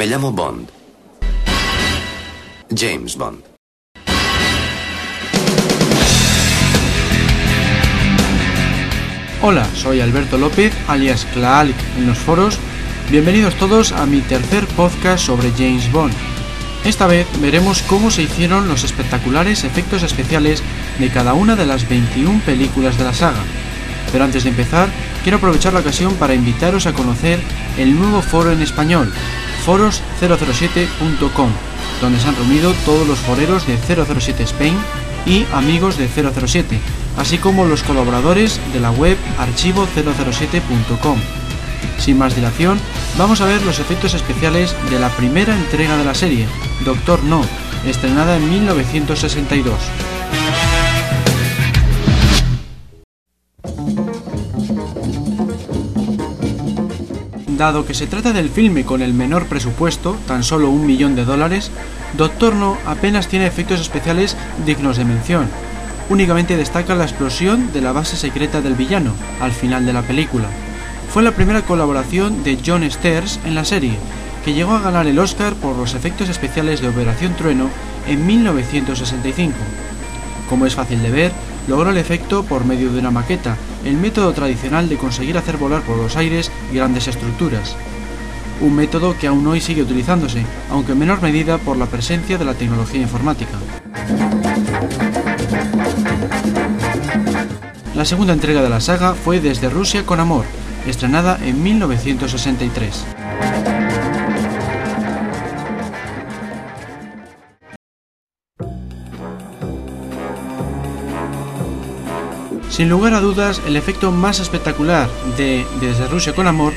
Me llamo Bond. James Bond. Hola, soy Alberto López, alias Klaalik en los foros. Bienvenidos todos a mi tercer podcast sobre James Bond. Esta vez veremos cómo se hicieron los espectaculares efectos especiales de cada una de las 21 películas de la saga. Pero antes de empezar, quiero aprovechar la ocasión para invitaros a conocer el nuevo foro en español, foros007.com, donde se han reunido todos los foreros de 007 Spain y amigos de 007, así como los colaboradores de la web archivo007.com. Sin más dilación, vamos a ver los efectos especiales de la primera entrega de la serie, Doctor No, estrenada en 1962. Dado que se trata del filme con el menor presupuesto, tan solo un millón de dólares, Doctor No apenas tiene efectos especiales dignos de mención. Únicamente destaca la explosión de la base secreta del villano, al final de la película. Fue la primera colaboración de John Sters en la serie, que llegó a ganar el Oscar por los efectos especiales de Operación Trueno en 1965. Como es fácil de ver, logró el efecto por medio de una maqueta, el método tradicional de conseguir hacer volar por los aires grandes estructuras. Un método que aún hoy sigue utilizándose, aunque en menor medida por la presencia de la tecnología informática. La segunda entrega de la saga fue Desde Rusia con Amor, estrenada en 1963. Sin lugar a dudas, el efecto más espectacular de Desde Rusia con Amor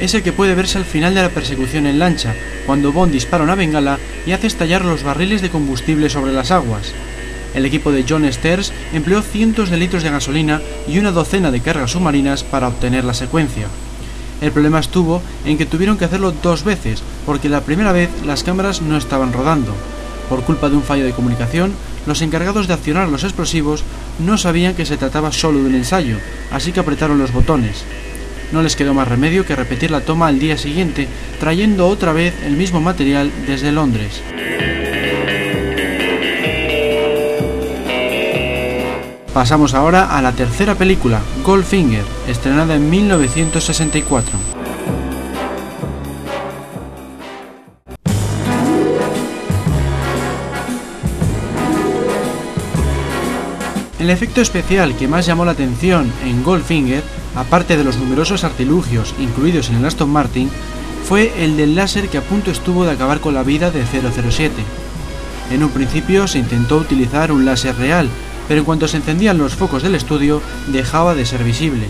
es el que puede verse al final de la persecución en lancha, cuando Bond dispara una bengala y hace estallar los barriles de combustible sobre las aguas. El equipo de John Sters empleó cientos de litros de gasolina y una docena de cargas submarinas para obtener la secuencia. El problema estuvo en que tuvieron que hacerlo dos veces, porque la primera vez las cámaras no estaban rodando. Por culpa de un fallo de comunicación, los encargados de accionar los explosivos no sabían que se trataba solo de un ensayo, así que apretaron los botones. No les quedó más remedio que repetir la toma al día siguiente, trayendo otra vez el mismo material desde Londres. Pasamos ahora a la tercera película, Goldfinger, estrenada en 1964. El efecto especial que más llamó la atención en Goldfinger, aparte de los numerosos artilugios incluidos en el Aston Martin, fue el del láser que a punto estuvo de acabar con la vida de 007. En un principio se intentó utilizar un láser real, pero en cuanto se encendían los focos del estudio dejaba de ser visible.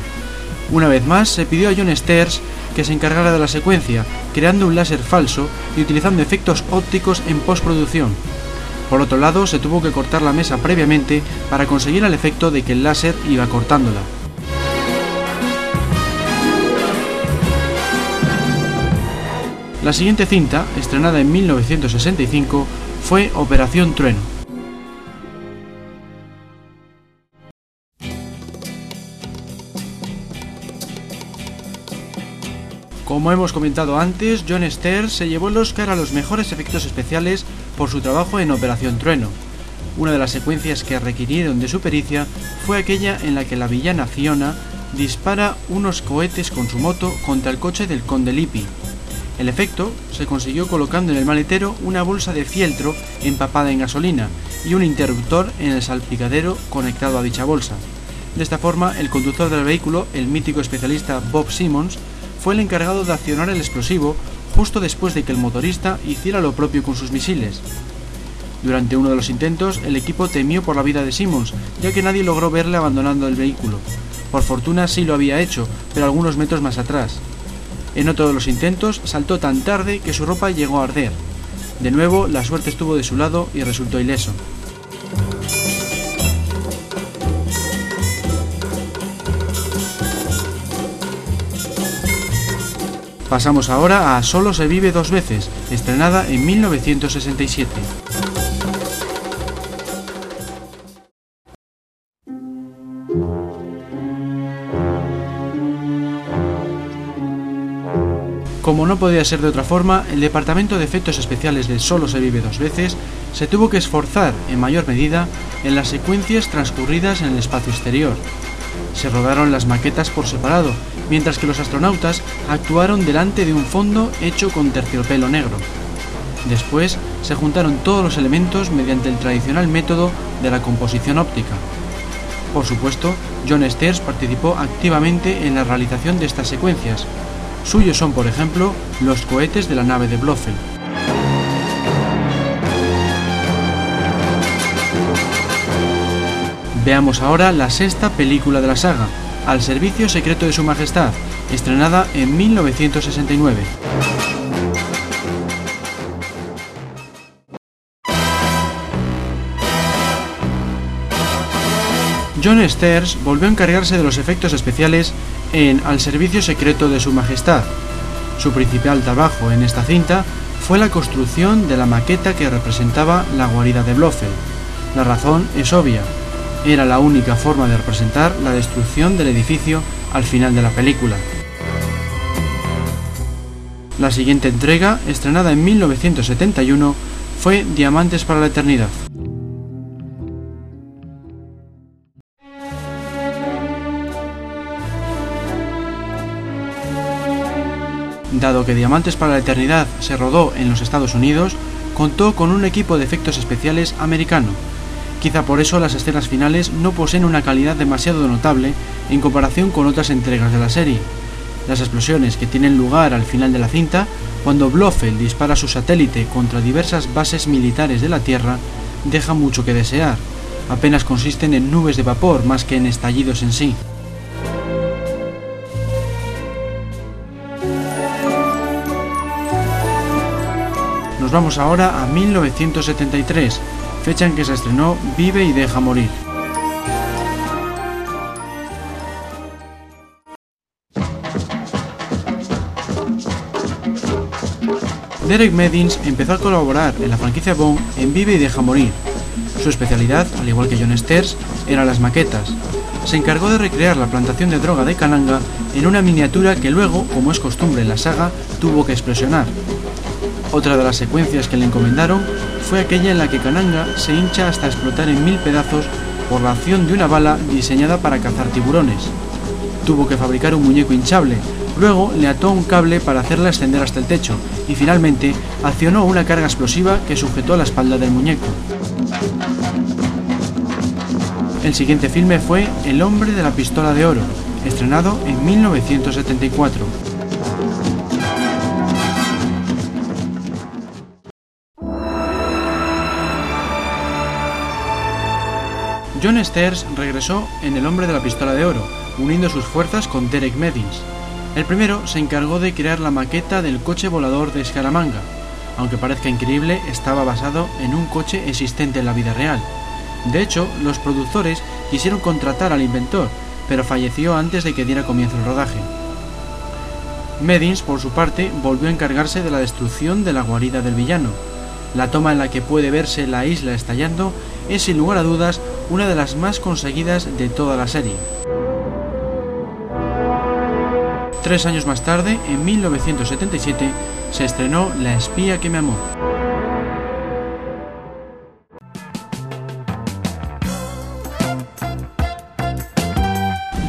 Una vez más se pidió a John Sters que se encargara de la secuencia, creando un láser falso y utilizando efectos ópticos en postproducción. Por otro lado, se tuvo que cortar la mesa previamente para conseguir el efecto de que el láser iba cortándola. La siguiente cinta, estrenada en 1965, fue Operación Trueno. Como hemos comentado antes, John Sters se llevó el Oscar a los mejores efectos especiales por su trabajo en Operación Trueno. Una de las secuencias que requirieron de su pericia fue aquella en la que la villana Fiona dispara unos cohetes con su moto contra el coche del conde Lippi. El efecto se consiguió colocando en el maletero una bolsa de fieltro empapada en gasolina y un interruptor en el salpicadero conectado a dicha bolsa. De esta forma, el conductor del vehículo, el mítico especialista Bob Simmons, fue el encargado de accionar el explosivo justo después de que el motorista hiciera lo propio con sus misiles. Durante uno de los intentos, el equipo temió por la vida de Simmons, ya que nadie logró verle abandonando el vehículo. Por fortuna sí lo había hecho, pero algunos metros más atrás. En otro de los intentos, saltó tan tarde que su ropa llegó a arder. De nuevo, la suerte estuvo de su lado y resultó ileso. Pasamos ahora a Solo se vive dos veces, estrenada en 1967. Como no podía ser de otra forma, el departamento de efectos especiales de Solo se vive dos veces se tuvo que esforzar en mayor medida en las secuencias transcurridas en el espacio exterior. Se rodaron las maquetas por separado, mientras que los astronautas actuaron delante de un fondo hecho con terciopelo negro. Después se juntaron todos los elementos mediante el tradicional método de la composición óptica. Por supuesto, John Sters participó activamente en la realización de estas secuencias, Suyos son, por ejemplo, los cohetes de la nave de Blofeld. Veamos ahora la sexta película de la saga, Al Servicio Secreto de Su Majestad, estrenada en 1969. John Sters volvió a encargarse de los efectos especiales en Al servicio secreto de Su Majestad. Su principal trabajo en esta cinta fue la construcción de la maqueta que representaba la guarida de Blofeld. La razón es obvia. Era la única forma de representar la destrucción del edificio al final de la película. La siguiente entrega, estrenada en 1971, fue Diamantes para la Eternidad. Dado que Diamantes para la Eternidad se rodó en los Estados Unidos, contó con un equipo de efectos especiales americano. Quizá por eso las escenas finales no poseen una calidad demasiado notable en comparación con otras entregas de la serie. Las explosiones que tienen lugar al final de la cinta, cuando Blofeld dispara su satélite contra diversas bases militares de la Tierra, dejan mucho que desear. Apenas consisten en nubes de vapor más que en estallidos en sí. Nos vamos ahora a 1973, fecha en que se estrenó Vive y deja morir. Derek Medins empezó a colaborar en la franquicia Bond en Vive y deja morir. Su especialidad, al igual que John Sters, eran las maquetas. Se encargó de recrear la plantación de droga de Kananga en una miniatura que luego, como es costumbre en la saga, tuvo que explosionar. Otra de las secuencias que le encomendaron fue aquella en la que Kananga se hincha hasta explotar en mil pedazos por la acción de una bala diseñada para cazar tiburones. Tuvo que fabricar un muñeco hinchable, luego le ató un cable para hacerla ascender hasta el techo y finalmente accionó una carga explosiva que sujetó a la espalda del muñeco. El siguiente filme fue El hombre de la pistola de oro, estrenado en 1974. John Sters regresó en El hombre de la pistola de oro, uniendo sus fuerzas con Derek Medins. El primero se encargó de crear la maqueta del coche volador de Scaramanga. Aunque parezca increíble, estaba basado en un coche existente en la vida real. De hecho, los productores quisieron contratar al inventor, pero falleció antes de que diera comienzo el rodaje. Medins, por su parte, volvió a encargarse de la destrucción de la guarida del villano. La toma en la que puede verse la isla estallando es sin lugar a dudas una de las más conseguidas de toda la serie. Tres años más tarde, en 1977, se estrenó La espía que me amó.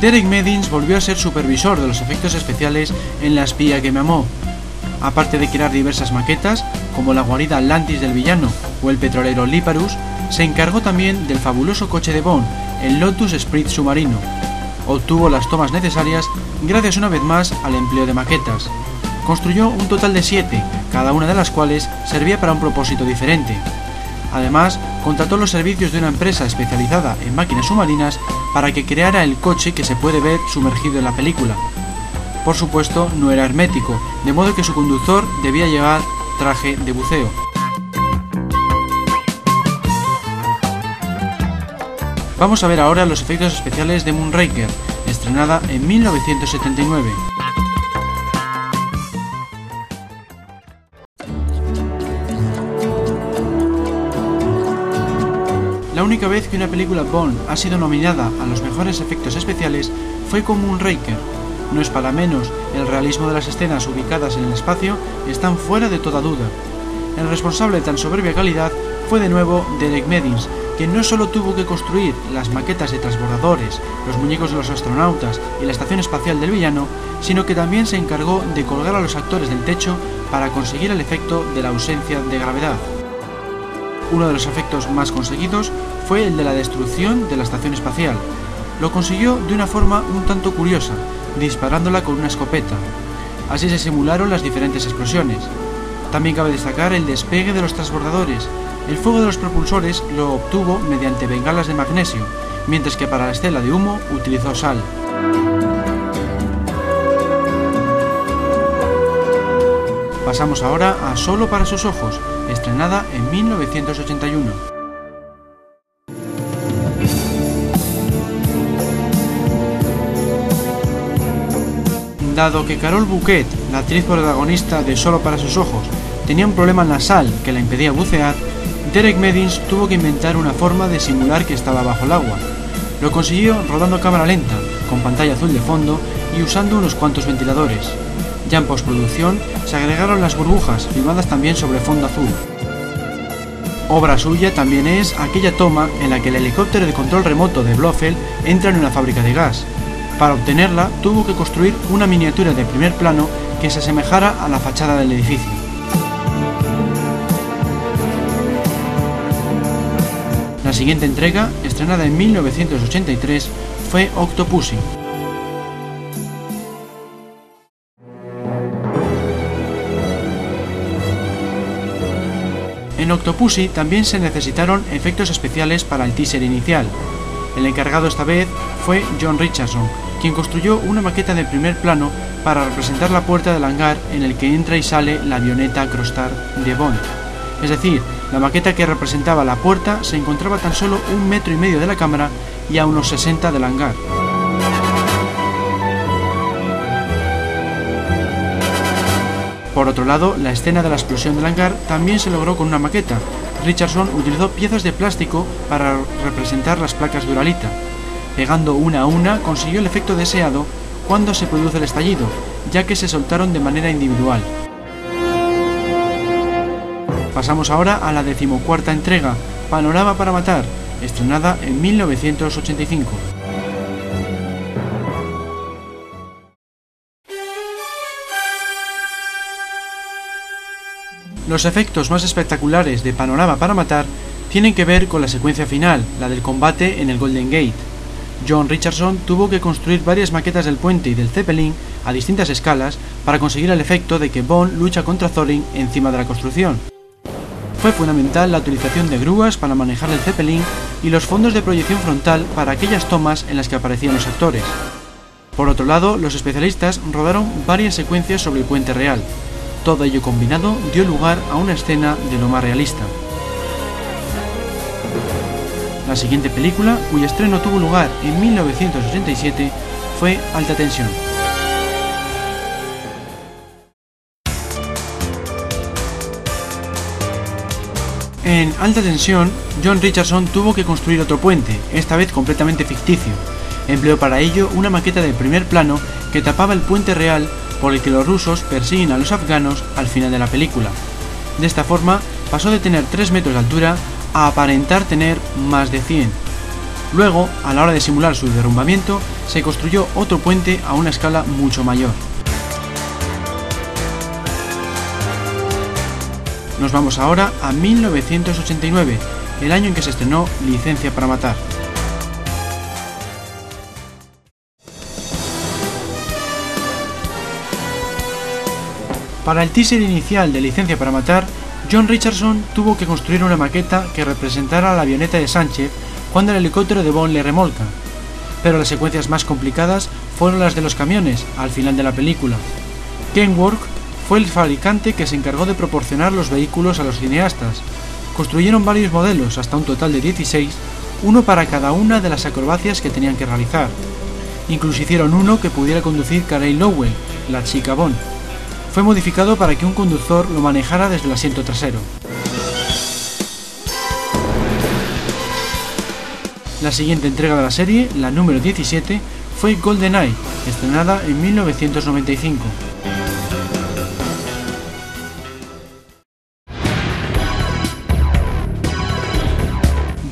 Derek Medins volvió a ser supervisor de los efectos especiales en La espía que me amó. Aparte de crear diversas maquetas, como la guarida Atlantis del villano o el petrolero Liparus, se encargó también del fabuloso coche de Bond, el Lotus Sprint submarino. Obtuvo las tomas necesarias gracias una vez más al empleo de maquetas. Construyó un total de siete, cada una de las cuales servía para un propósito diferente. Además, contrató los servicios de una empresa especializada en máquinas submarinas para que creara el coche que se puede ver sumergido en la película. Por supuesto, no era hermético, de modo que su conductor debía llevar traje de buceo. Vamos a ver ahora los efectos especiales de Moonraker, estrenada en 1979. La única vez que una película Bond ha sido nominada a los mejores efectos especiales fue con Moonraker. no es para menos, el realismo de las escenas ubicadas en el espacio están fuera de toda duda. El responsable de tan soberbia calidad fue de nuevo Derek Medins, quien no solo tuvo que construir las maquetas de transbordadores, los muñecos de los astronautas y la estación espacial del villano, sino que también se encargó de colgar a los actores del techo para conseguir el efecto de la ausencia de gravedad. Uno de los efectos más conseguidos fue el de la destrucción de la estación espacial. Lo consiguió de una forma un tanto curiosa, disparándola con una escopeta. Así se simularon las diferentes explosiones. También cabe destacar el despegue de los transbordadores. El fuego de los propulsores lo obtuvo mediante bengalas de magnesio, mientras que para la estela de humo utilizó sal. Pasamos ahora a Solo para sus ojos, estrenada en 1981. Dado que Carol Bouquet, la actriz protagonista de Solo para sus ojos, tenía un problema en la sal que la impedía bucear, Derek Medins tuvo que inventar una forma de simular que estaba bajo el agua. Lo consiguió rodando cámara lenta, con pantalla azul de fondo y usando unos cuantos ventiladores. Ya en postproducción se agregaron las burbujas, filmadas también sobre fondo azul. Obra suya también es aquella toma en la que el helicóptero de control remoto de Blofeld entra en una fábrica de gas. Para obtenerla tuvo que construir una miniatura de primer plano que se asemejara a la fachada del edificio. Siguiente entrega, estrenada en 1983, fue Octopussy. En Octopussy también se necesitaron efectos especiales para el teaser inicial. El encargado esta vez fue John Richardson, quien construyó una maqueta de primer plano para representar la puerta del hangar en el que entra y sale la avioneta Crostar de Bond. Es decir, la maqueta que representaba la puerta se encontraba tan solo un metro y medio de la cámara y a unos 60 del hangar. Por otro lado, la escena de la explosión del hangar también se logró con una maqueta. Richardson utilizó piezas de plástico para representar las placas de Uralita. Pegando una a una consiguió el efecto deseado cuando se produce el estallido, ya que se soltaron de manera individual. Pasamos ahora a la decimocuarta entrega, Panorama para Matar, estrenada en 1985. Los efectos más espectaculares de Panorama para Matar tienen que ver con la secuencia final, la del combate en el Golden Gate. John Richardson tuvo que construir varias maquetas del puente y del Zeppelin a distintas escalas para conseguir el efecto de que Bond lucha contra Thorin encima de la construcción. Fue fundamental la utilización de grúas para manejar el Zeppelin y los fondos de proyección frontal para aquellas tomas en las que aparecían los actores. Por otro lado, los especialistas rodaron varias secuencias sobre el puente real, todo ello combinado dio lugar a una escena de lo más realista. La siguiente película, cuyo estreno tuvo lugar en 1987, fue Alta Tensión. En Alta Tensión, John Richardson tuvo que construir otro puente, esta vez completamente ficticio. Empleó para ello una maqueta de primer plano que tapaba el puente real por el que los rusos persiguen a los afganos al final de la película. De esta forma, pasó de tener 3 metros de altura a aparentar tener más de 100. Luego, a la hora de simular su derrumbamiento, se construyó otro puente a una escala mucho mayor. Nos vamos ahora a 1989, el año en que se estrenó Licencia para Matar. Para el teaser inicial de Licencia para Matar, John Richardson tuvo que construir una maqueta que representara la avioneta de Sánchez cuando el helicóptero de Bond le remolca. Pero las secuencias más complicadas fueron las de los camiones al final de la película. Kenworth fue el fabricante que se encargó de proporcionar los vehículos a los cineastas. Construyeron varios modelos, hasta un total de 16, uno para cada una de las acrobacias que tenían que realizar. Incluso hicieron uno que pudiera conducir Carey Lowell, la chica Bond fue modificado para que un conductor lo manejara desde el asiento trasero. La siguiente entrega de la serie, la número 17, fue GoldenEye, estrenada en 1995.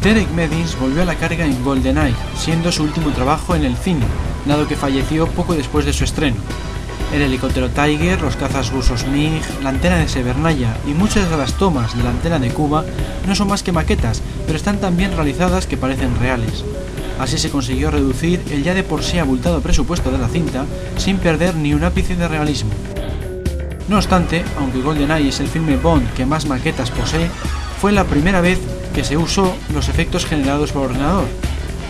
Derek Meddings volvió a la carga en GoldenEye, siendo su último trabajo en el cine, dado que falleció poco después de su estreno. El helicóptero Tiger, los cazas rusos MiG, la antena de Severnaya y muchas de las tomas de la antena de Cuba no son más que maquetas, pero están tan bien realizadas que parecen reales. Así se consiguió reducir el ya de por sí abultado presupuesto de la cinta sin perder ni un ápice de realismo. No obstante, aunque GoldenEye es el filme Bond que más maquetas posee, fue la primera vez que se usó los efectos generados por ordenador.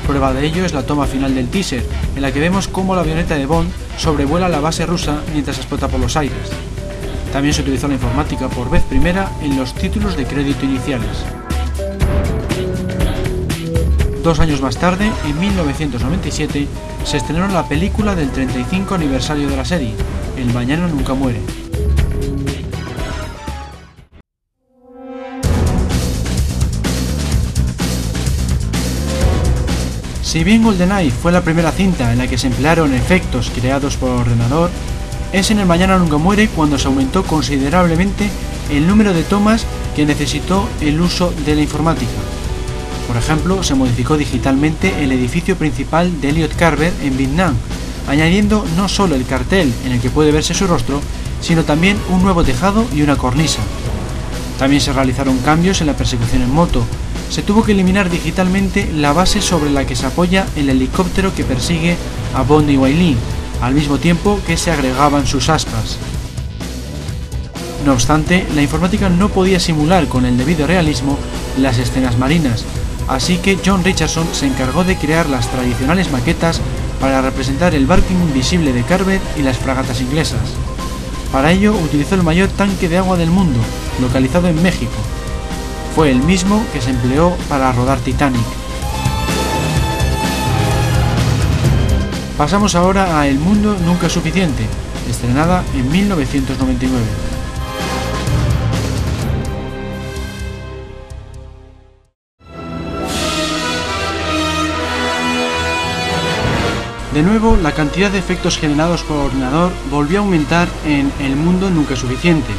Prueba de ello es la toma final del teaser, en la que vemos cómo la avioneta de Bond sobrevuela la base rusa mientras explota por los aires. También se utilizó la informática por vez primera en los títulos de crédito iniciales. Dos años más tarde, en 1997, se estrenó la película del 35 aniversario de la serie, El Mañana Nunca Muere. Si bien GoldenEye fue la primera cinta en la que se emplearon efectos creados por ordenador, es en El Mañana Nunca Muere cuando se aumentó considerablemente el número de tomas que necesitó el uso de la informática. Por ejemplo, se modificó digitalmente el edificio principal de Elliot Carver en Vietnam, añadiendo no solo el cartel en el que puede verse su rostro, sino también un nuevo tejado y una cornisa. También se realizaron cambios en la persecución en moto. Se tuvo que eliminar digitalmente la base sobre la que se apoya el helicóptero que persigue a Bond y Wailin, al mismo tiempo que se agregaban sus aspas. No obstante, la informática no podía simular con el debido realismo las escenas marinas, así que John Richardson se encargó de crear las tradicionales maquetas para representar el barco invisible de Carver y las fragatas inglesas. Para ello utilizó el mayor tanque de agua del mundo, localizado en México. Fue el mismo que se empleó para rodar Titanic. Pasamos ahora a El mundo nunca suficiente, estrenada en 1999. De nuevo, la cantidad de efectos generados por ordenador volvió a aumentar en El mundo nunca suficiente.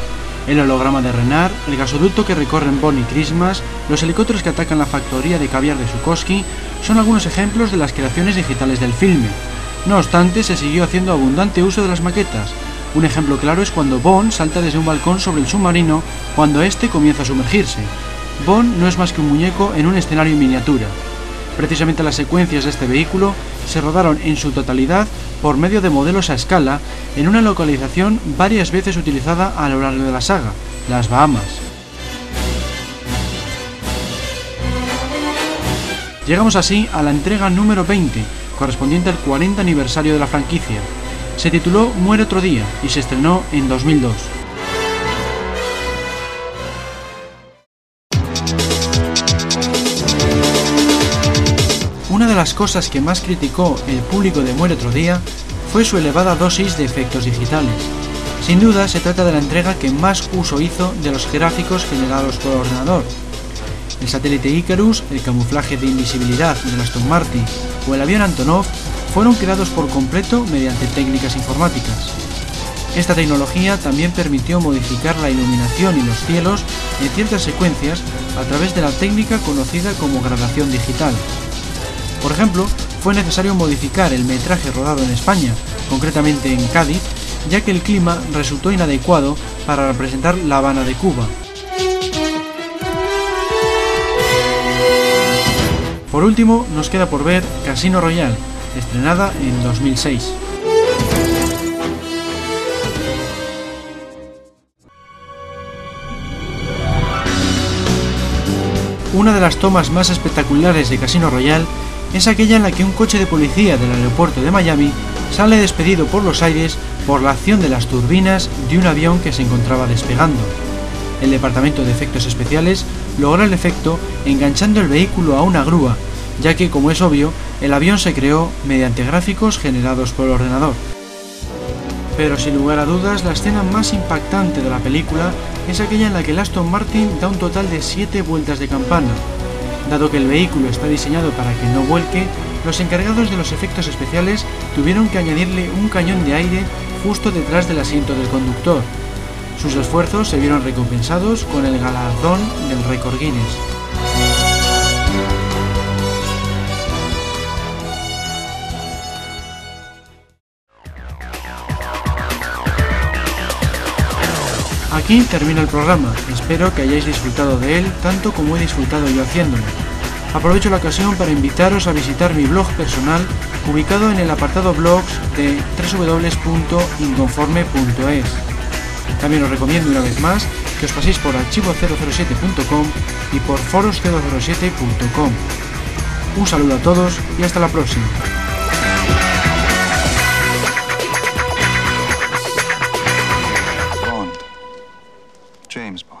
El holograma de Renard, el gasoducto que recorren Bonnie Christmas, los helicópteros que atacan la factoría de caviar de Sukoski son algunos ejemplos de las creaciones digitales del filme. No obstante, se siguió haciendo abundante uso de las maquetas. Un ejemplo claro es cuando Bond salta desde un balcón sobre el submarino cuando éste comienza a sumergirse. Bond no es más que un muñeco en un escenario en miniatura. Precisamente las secuencias de este vehículo se rodaron en su totalidad por medio de modelos a escala en una localización varias veces utilizada a lo largo de la saga, las Bahamas. Llegamos así a la entrega número 20, correspondiente al 40 aniversario de la franquicia. Se tituló Muere otro día y se estrenó en 2002. Las cosas que más criticó el público de Muere otro día fue su elevada dosis de efectos digitales. Sin duda se trata de la entrega que más uso hizo de los gráficos generados por ordenador. El satélite Icarus, el camuflaje de invisibilidad de Aston Martin o el avión Antonov fueron creados por completo mediante técnicas informáticas. Esta tecnología también permitió modificar la iluminación y los cielos en ciertas secuencias a través de la técnica conocida como gradación digital. Por ejemplo, fue necesario modificar el metraje rodado en España, concretamente en Cádiz, ya que el clima resultó inadecuado para representar La Habana de Cuba. Por último, nos queda por ver Casino Royale, estrenada en 2006. Una de las tomas más espectaculares de Casino Royale es aquella en la que un coche de policía del aeropuerto de Miami sale despedido por los aires por la acción de las turbinas de un avión que se encontraba despegando. El departamento de efectos especiales logra el efecto enganchando el vehículo a una grúa, ya que, como es obvio, el avión se creó mediante gráficos generados por ordenador. Pero sin lugar a dudas, la escena más impactante de la película es aquella en la que el Aston Martin da un total de 7 vueltas de campana. Dado que el vehículo está diseñado para que no vuelque, los encargados de los efectos especiales tuvieron que añadirle un cañón de aire justo detrás del asiento del conductor. Sus esfuerzos se vieron recompensados con el galardón del récord Guinness. Aquí termina el programa, espero que hayáis disfrutado de él tanto como he disfrutado yo haciéndolo. Aprovecho la ocasión para invitaros a visitar mi blog personal ubicado en el apartado blogs de www.inconforme.es. También os recomiendo una vez más que os paséis por archivo007.com y por foros007.com. Un saludo a todos y hasta la próxima. James Bond.